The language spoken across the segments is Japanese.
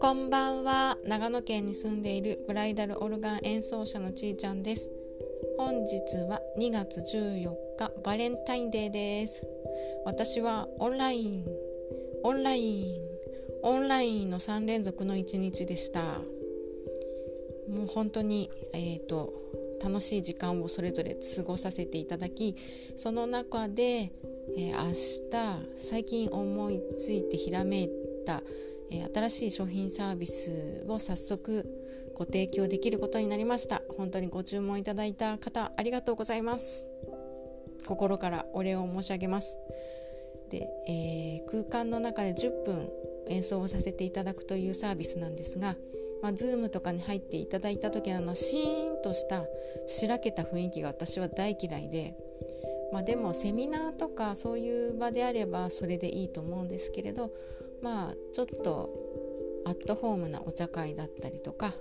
こんばんは。長野県に住んでいるブライダルオルガン演奏者のちーちゃんです。本日は2月14日バレンタインデーです。私はオンラインオンラインオンラインの3連続の1日でした。もう本当にえっ、ー、と楽しい時間をそれぞれ過ごさせていただきその中で、えー、明日最近思いついてひらめいた、えー、新しい商品サービスを早速ご提供できることになりました。本当にご注文いただいた方ありがとうございます。心からお礼を申し上げます。で、えー、空間の中で10分演奏をさせていただくというサービスなんですがまあ、Zoom とかに入っていただいた時のシーンとしたしらけた雰囲気が私は大嫌いで、まあ、でもセミナーとかそういう場であればそれでいいと思うんですけれどまあちょっとアットホームなお茶会だったりとか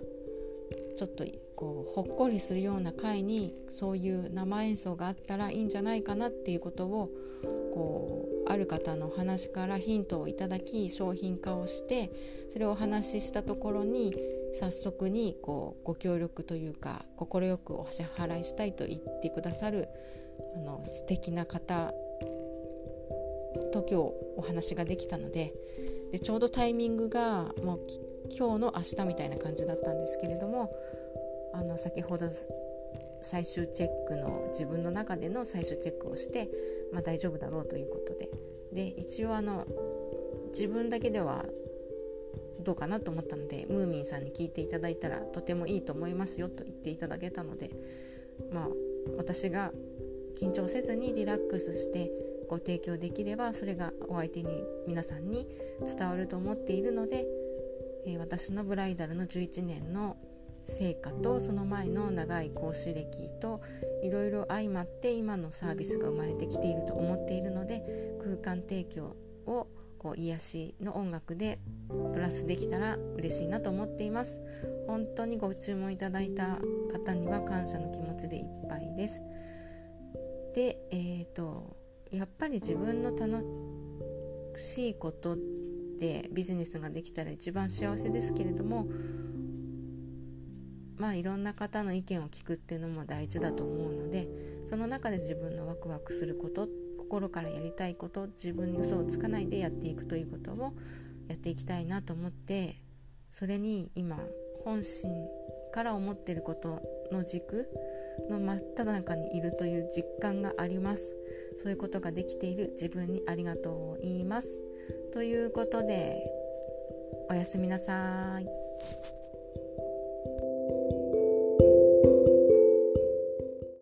ちょっとこうほっこりするような会にそういう生演奏があったらいいんじゃないかなっていうことをこうある方の話からヒントをいただき商品化をしてそれをお話ししたところに早速にこうご協力というか快くお支払いしたいと言ってくださるあの素敵な方と今日お話ができたのででちょうどタイミングがもう今日の明日みたいな感じだったんですけれどもあの先ほど最終チェックの自分の中での最終チェックをして、まあ、大丈夫だろうということで。で一応あの自分だけではどうかなと思ったのでムーミンさんに聞いていただいたらとてもいいと思いますよと言っていただけたのでまあ私が緊張せずにリラックスしてご提供できればそれがお相手に皆さんに伝わると思っているので、えー、私のブライダルの11年の成果とその前の長い講師歴といろいろ相まって今のサービスが生まれてきていると思っているので空間提供をこう癒しの音楽でプラスできたら嬉しいなと思っています。本当にご注文いただいた方には感謝の気持ちでいっぱいです。でえーと、とやっぱり自分の楽しいことでビジネスができたら一番幸せですけれどもまあいろんな方の意見を聞くっていうのも大事だと思うのでその中で自分のワクワクすること心からやりたいこと自分に嘘をつかないでやっていくということをやっていきたいなと思ってそれに今本心から思ってることの軸の真っ只中にいるという実感があります。そういうことができている。自分にありがとうを言います。ということでおやすみなさい。